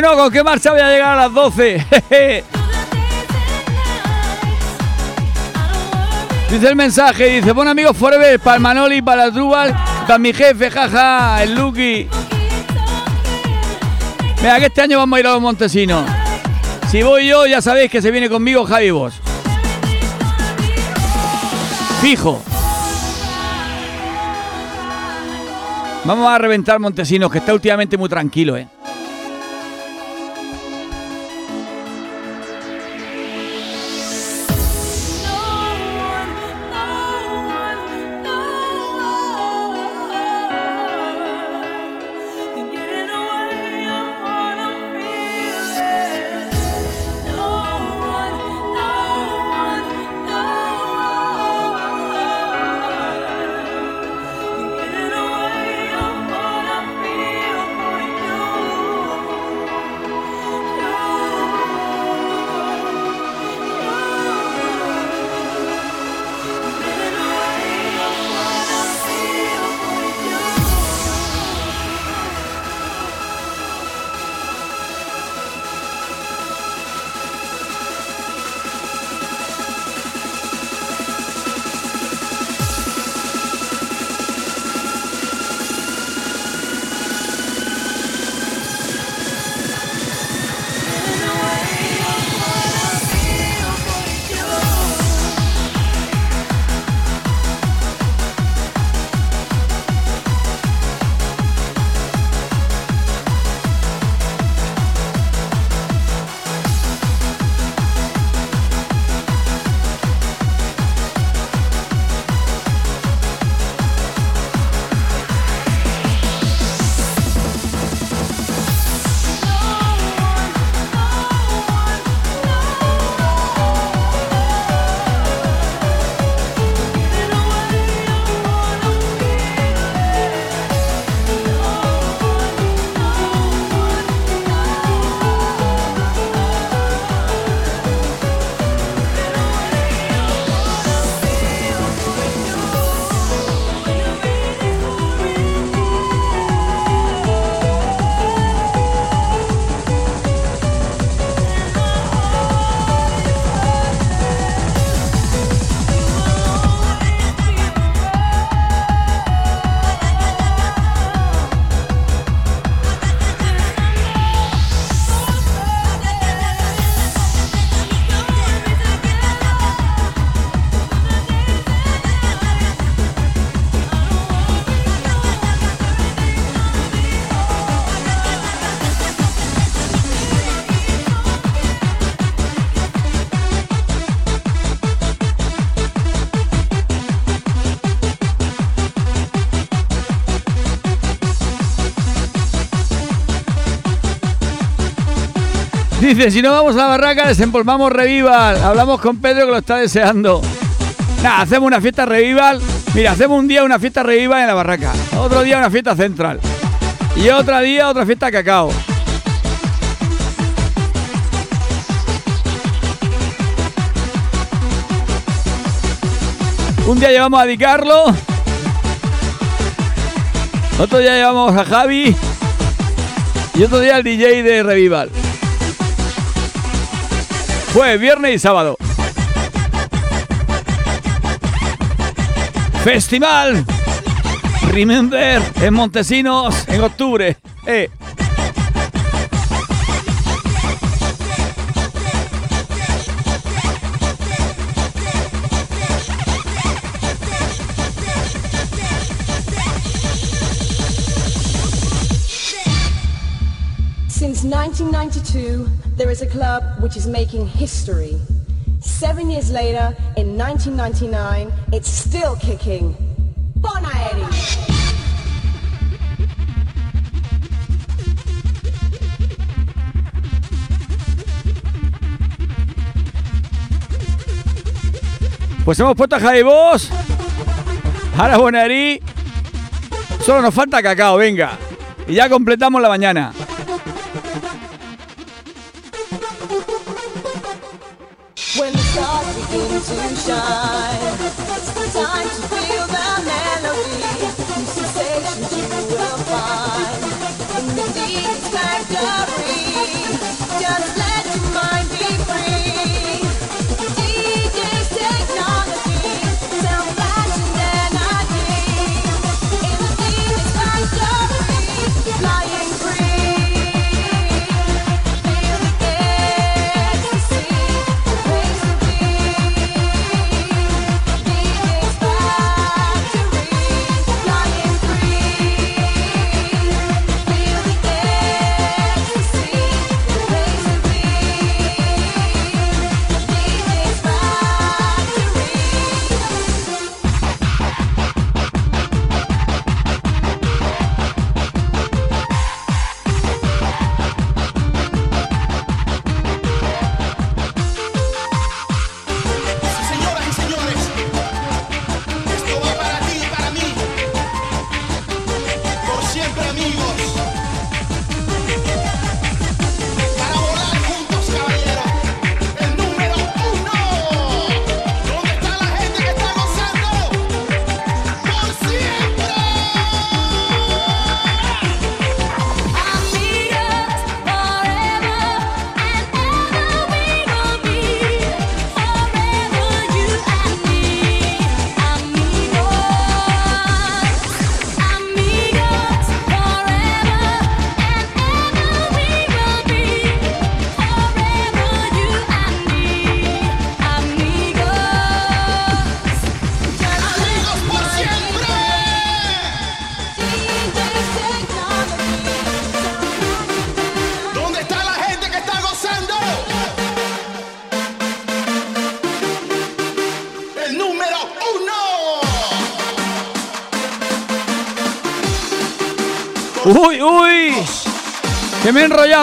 Bueno, ¿con qué marcha voy a llegar a las 12? dice el mensaje, dice, buen amigo Forever, para el Manoli, para el Drubal, para mi jefe, jaja, el Lucky. Mira, que este año vamos a ir a los Montesinos. Si voy yo, ya sabéis que se viene conmigo Javi Vos. Fijo. Vamos a reventar Montesinos, que está últimamente muy tranquilo, ¿eh? Dice, si no vamos a la barraca, desempolvamos Revival. Hablamos con Pedro que lo está deseando. Nada, hacemos una fiesta Revival. Mira, hacemos un día una fiesta Revival en la barraca. Otro día una fiesta central. Y otro día otra fiesta cacao. Un día llevamos a Di Carlo. Otro día llevamos a Javi. Y otro día al DJ de Revival. Jueves, viernes y sábado. Festival Remember en Montesinos en octubre. Eh. Since 1992, there is a club which is making history. Seven years later, in 1999, it's still kicking. Bona Eddie. Pues hemos puesto a Javi Boss. Ahora Bonarí. Solo nos falta cacao, venga. Y ya completamos la mañana. To shine, it's the time to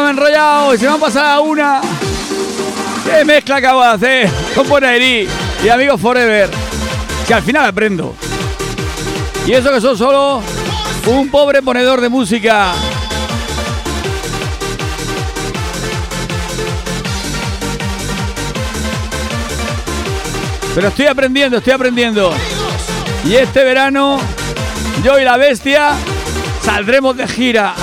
He enrollado. Y se me ha pasado una. ¿Qué mezcla acabo de hacer? Con Bonaerí y Amigos Forever. Que al final aprendo. Y eso que soy solo un pobre ponedor de música. Pero estoy aprendiendo, estoy aprendiendo. Y este verano, yo y la bestia saldremos de gira.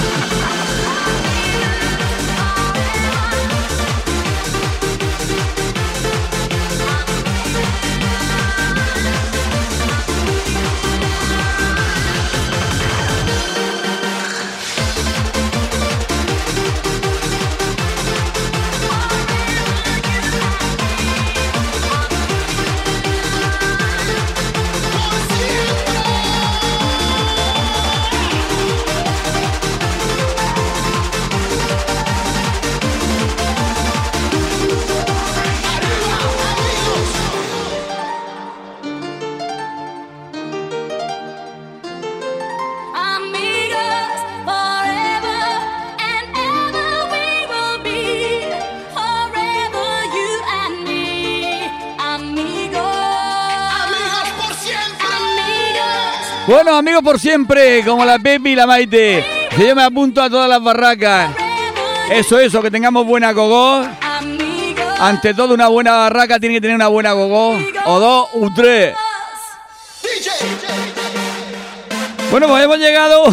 Bueno, amigos por siempre, como la Pepi y la Maite. Yo me apunto a todas las barracas. Eso, eso, que tengamos buena gogó. Ante todo, una buena barraca tiene que tener una buena gogó. O dos, o tres. Bueno, pues hemos llegado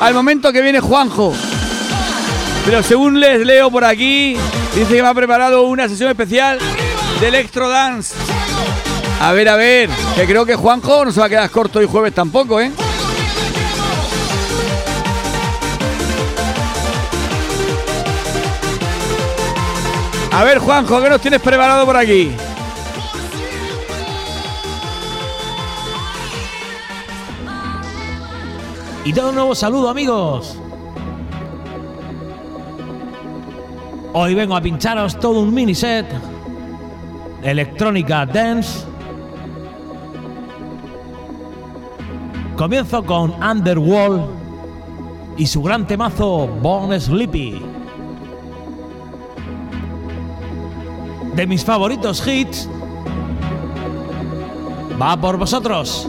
al momento que viene Juanjo. Pero según les leo por aquí, dice que me ha preparado una sesión especial de Electro Dance. A ver, a ver, que creo que Juanjo no se va a quedar corto hoy jueves tampoco, ¿eh? A ver, Juanjo, ¿qué nos tienes preparado por aquí? Y todo un nuevo saludo amigos. Hoy vengo a pincharos todo un mini set electrónica dance. Comienzo con Underworld y su gran temazo Born Sleepy. De mis favoritos hits. Va por vosotros.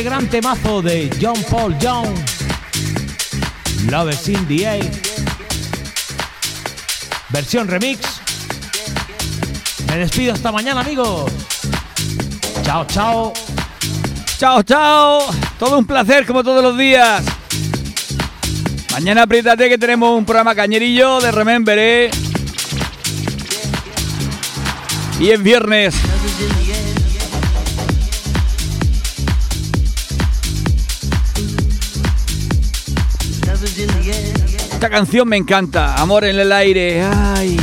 Este gran temazo de John Paul Jones, Love is in the air, versión remix. Me despido hasta mañana, amigos. Chao, chao. Chao, chao. Todo un placer como todos los días. Mañana apriétate que tenemos un programa cañerillo de Remember, ¿eh? Y es viernes. Esta canción me encanta. Amor en el aire. Ay.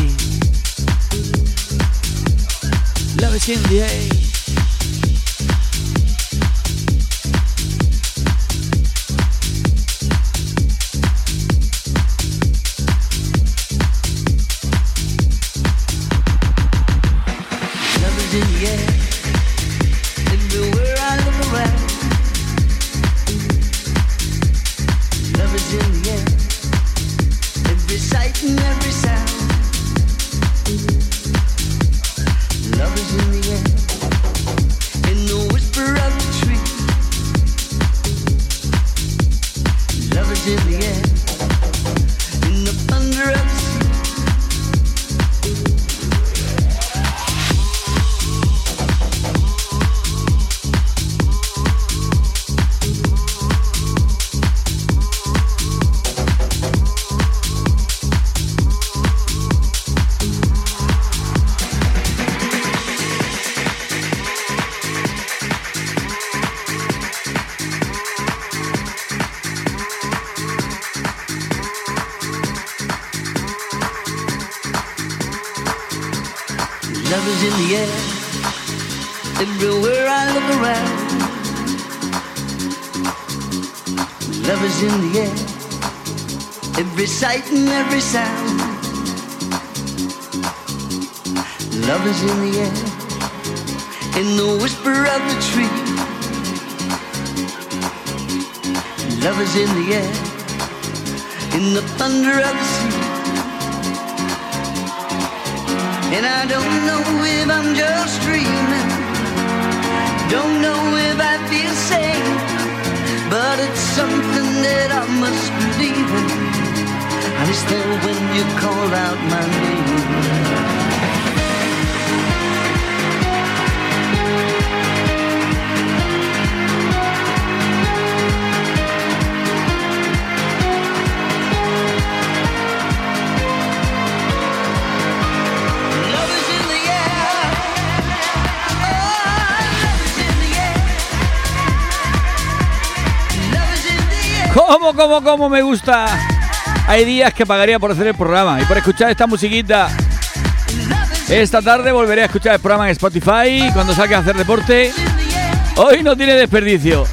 Me gusta? Hay días que pagaría por hacer el programa y por escuchar esta musiquita. Esta tarde volveré a escuchar el programa en Spotify cuando salga a hacer deporte. Hoy no tiene desperdicio.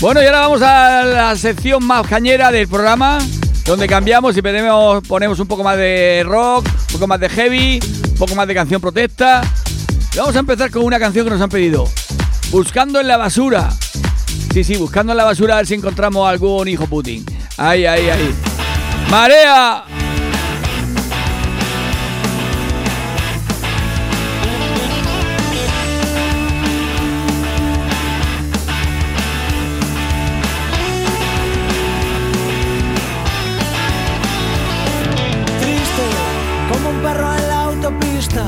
Bueno, y ahora vamos a la sección más cañera del programa, donde cambiamos y ponemos, un poco más de rock, un poco más de heavy, un poco más de canción protesta. Vamos a empezar con una canción que nos han pedido. Buscando en la basura. Sí, sí, buscando en la basura a ver si encontramos algún hijo Putin. Ahí, ahí, ahí. ¡Marea! Triste, como un perro en la autopista,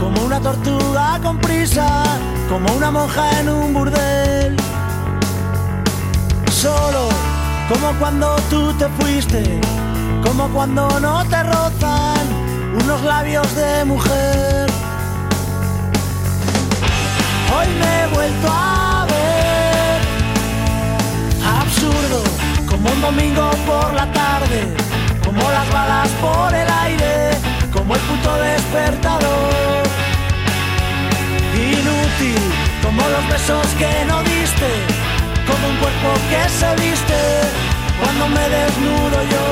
como una tortuga con prisa, como una monja en un burdel. Solo, como cuando tú te fuiste, como cuando no te rozan unos labios de mujer. Hoy me he vuelto a ver absurdo, como un domingo por la tarde, como las balas por el aire, como el puto despertador. Inútil, como los besos que no diste, como un cuerpo que se viste cuando me desnudo yo.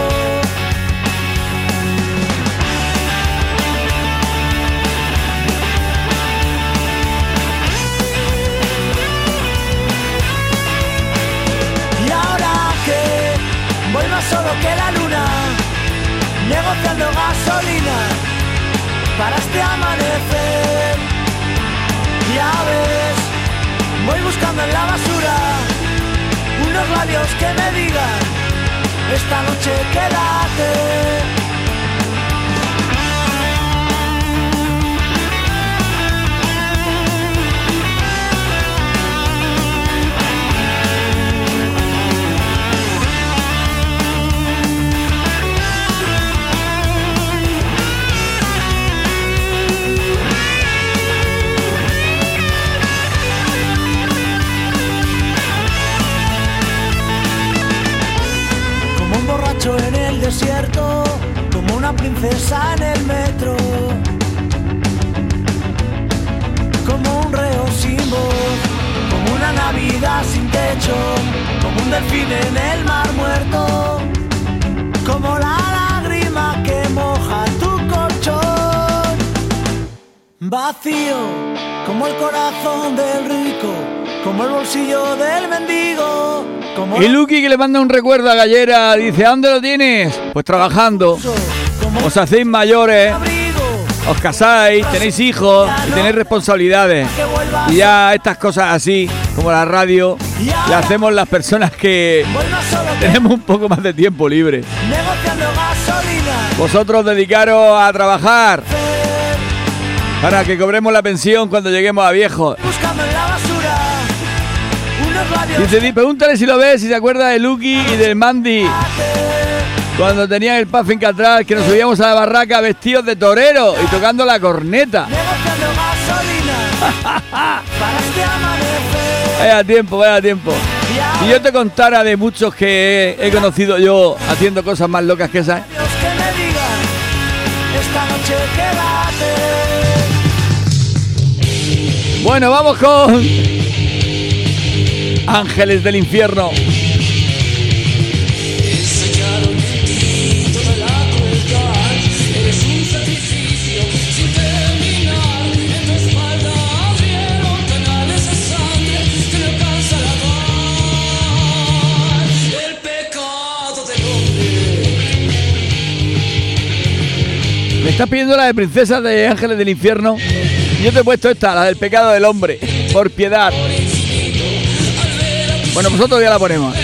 Y ahora que voy más solo que la luna, negociando gasolina para este amanecer. Ya ves, Voy buscando en la basura unos labios que me digan, esta noche quédate. Princesa en el metro. Como un reo sin voz, como una Navidad sin techo, como un delfín en el mar muerto. Como la lágrima que moja tu colchón. Vacío, como el corazón del rico, como el bolsillo del mendigo. Como Y Lucky que le manda un recuerdo a Gallera, dice, ¿a dónde lo tienes? Pues trabajando. Os hacéis mayores, os casáis, tenéis hijos y tenéis responsabilidades. Y ya estas cosas así, como la radio, las hacemos las personas que tenemos un poco más de tiempo libre. Vosotros dedicaros a trabajar para que cobremos la pensión cuando lleguemos a viejos. La Dice, di, pregúntale si lo ves, si se acuerda de Lucky y del Mandy. Cuando tenían el puffing atrás, que nos subíamos a la barraca vestidos de torero y tocando la corneta. este. Vaya tiempo, vaya tiempo. Si yo te contara de muchos que he, he conocido yo haciendo cosas más locas que esas. Bueno, vamos con Ángeles del Infierno. Me estás pidiendo la de princesas de Ángeles del Infierno. Yo te he puesto esta, la del pecado del hombre. Por piedad. Bueno, nosotros ya la ponemos.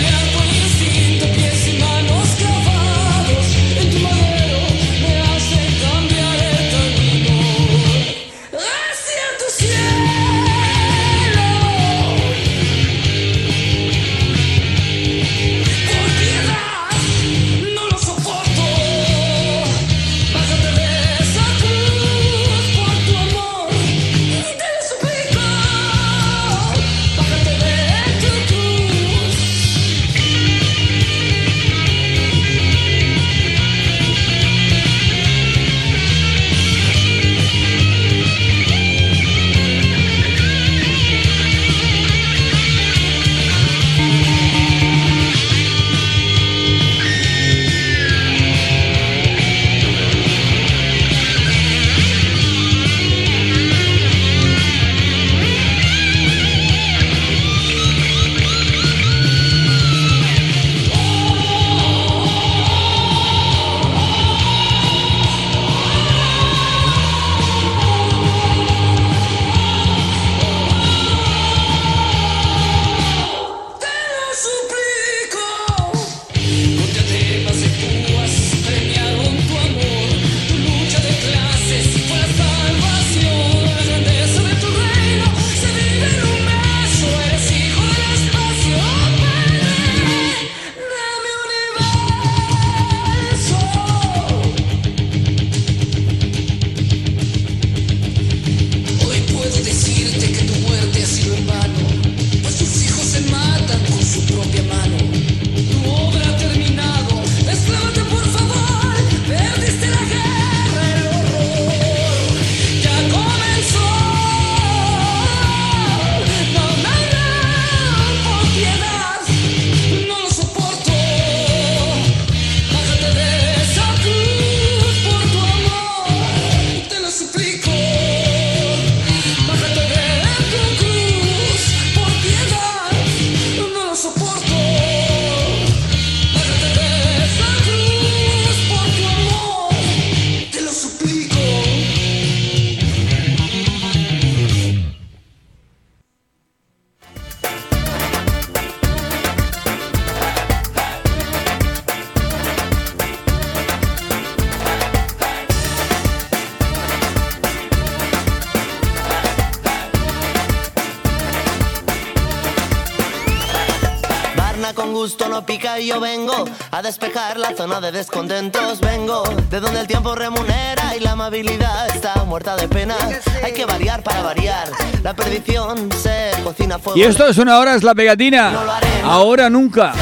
A despejar la zona de descontentos. Vengo de donde el tiempo remunera y la amabilidad está muerta de pena. Hay que variar para variar. La perdición se cocina fuego. Y esto es una hora, es la pegatina. Ahora nunca.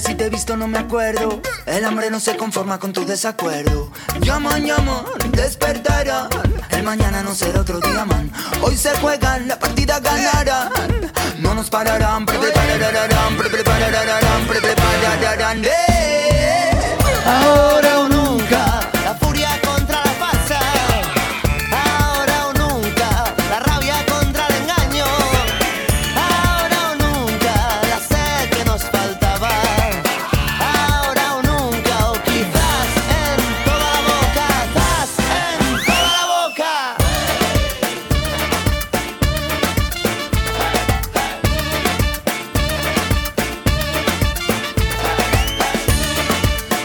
Si te he visto, no me acuerdo. El hambre no se conforma con tu desacuerdo. Llaman, llaman, despertarán. El mañana no será otro día, man. Hoy se juegan, la partida ganarán. No nos pararán, pre prepararán, pre prepararán, pre prepararán. Eh. Ahora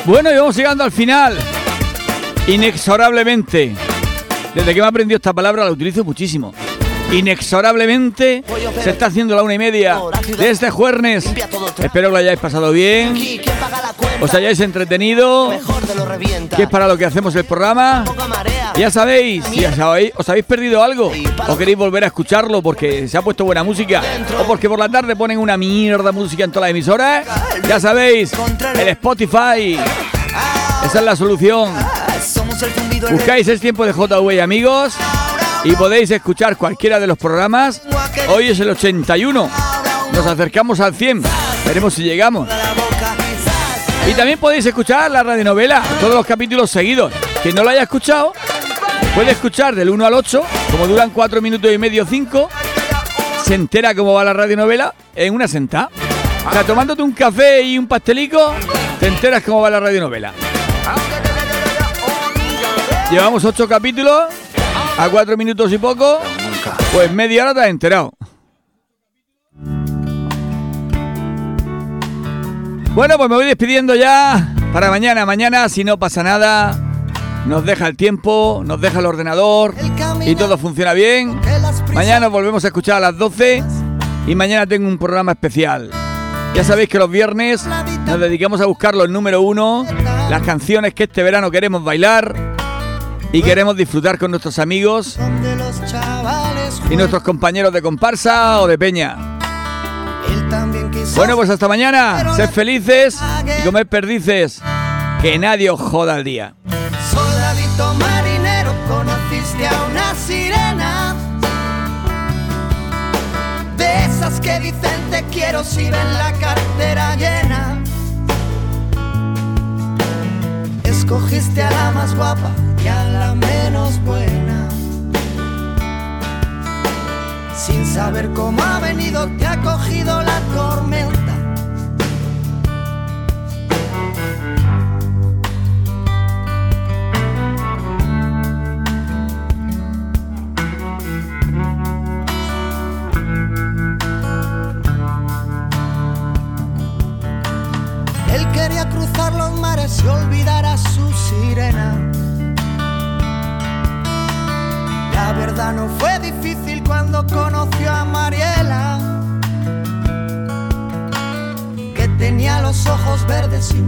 Bueno, y vamos llegando al final. Inexorablemente. Desde que me aprendido esta palabra la utilizo muchísimo. Inexorablemente se está haciendo la una y media de este jueves. Espero que lo hayáis pasado bien. Os hayáis entretenido. Que es para lo que hacemos el programa. Ya sabéis, si os habéis, os habéis perdido algo o queréis volver a escucharlo porque se ha puesto buena música o porque por la tarde ponen una mierda música en todas las emisoras, ya sabéis, el Spotify. Esa es la solución. Buscáis el tiempo de JV amigos y podéis escuchar cualquiera de los programas. Hoy es el 81. Nos acercamos al 100. Veremos si llegamos. Y también podéis escuchar la radionovela, todos los capítulos seguidos. Quien no lo haya escuchado, puede escuchar del 1 al 8, como duran 4 minutos y medio, 5. Se entera cómo va la radionovela en una sentada. O sea, tomándote un café y un pastelico, te enteras cómo va la radionovela. Llevamos 8 capítulos, a 4 minutos y poco. Pues media hora te has enterado. Bueno, pues me voy despidiendo ya para mañana. Mañana, si no pasa nada, nos deja el tiempo, nos deja el ordenador y todo funciona bien. Mañana volvemos a escuchar a las 12 y mañana tengo un programa especial. Ya sabéis que los viernes nos dedicamos a buscar los número uno, las canciones que este verano queremos bailar y queremos disfrutar con nuestros amigos y nuestros compañeros de comparsa o de peña. Bueno, pues hasta mañana. Sed felices y comed perdices. Que nadie os joda el día. Soldadito marinero, conociste a una sirena. De esas que dicen te quiero si ven la cartera llena. Escogiste a la más guapa a la menos buena. Sin saber cómo ha venido, te ha cogido la tormenta. Él quería cruzar los mares y olvidar a su sirena. La verdad no fue difícil cuando conoció a Mariela, que tenía los ojos verdes y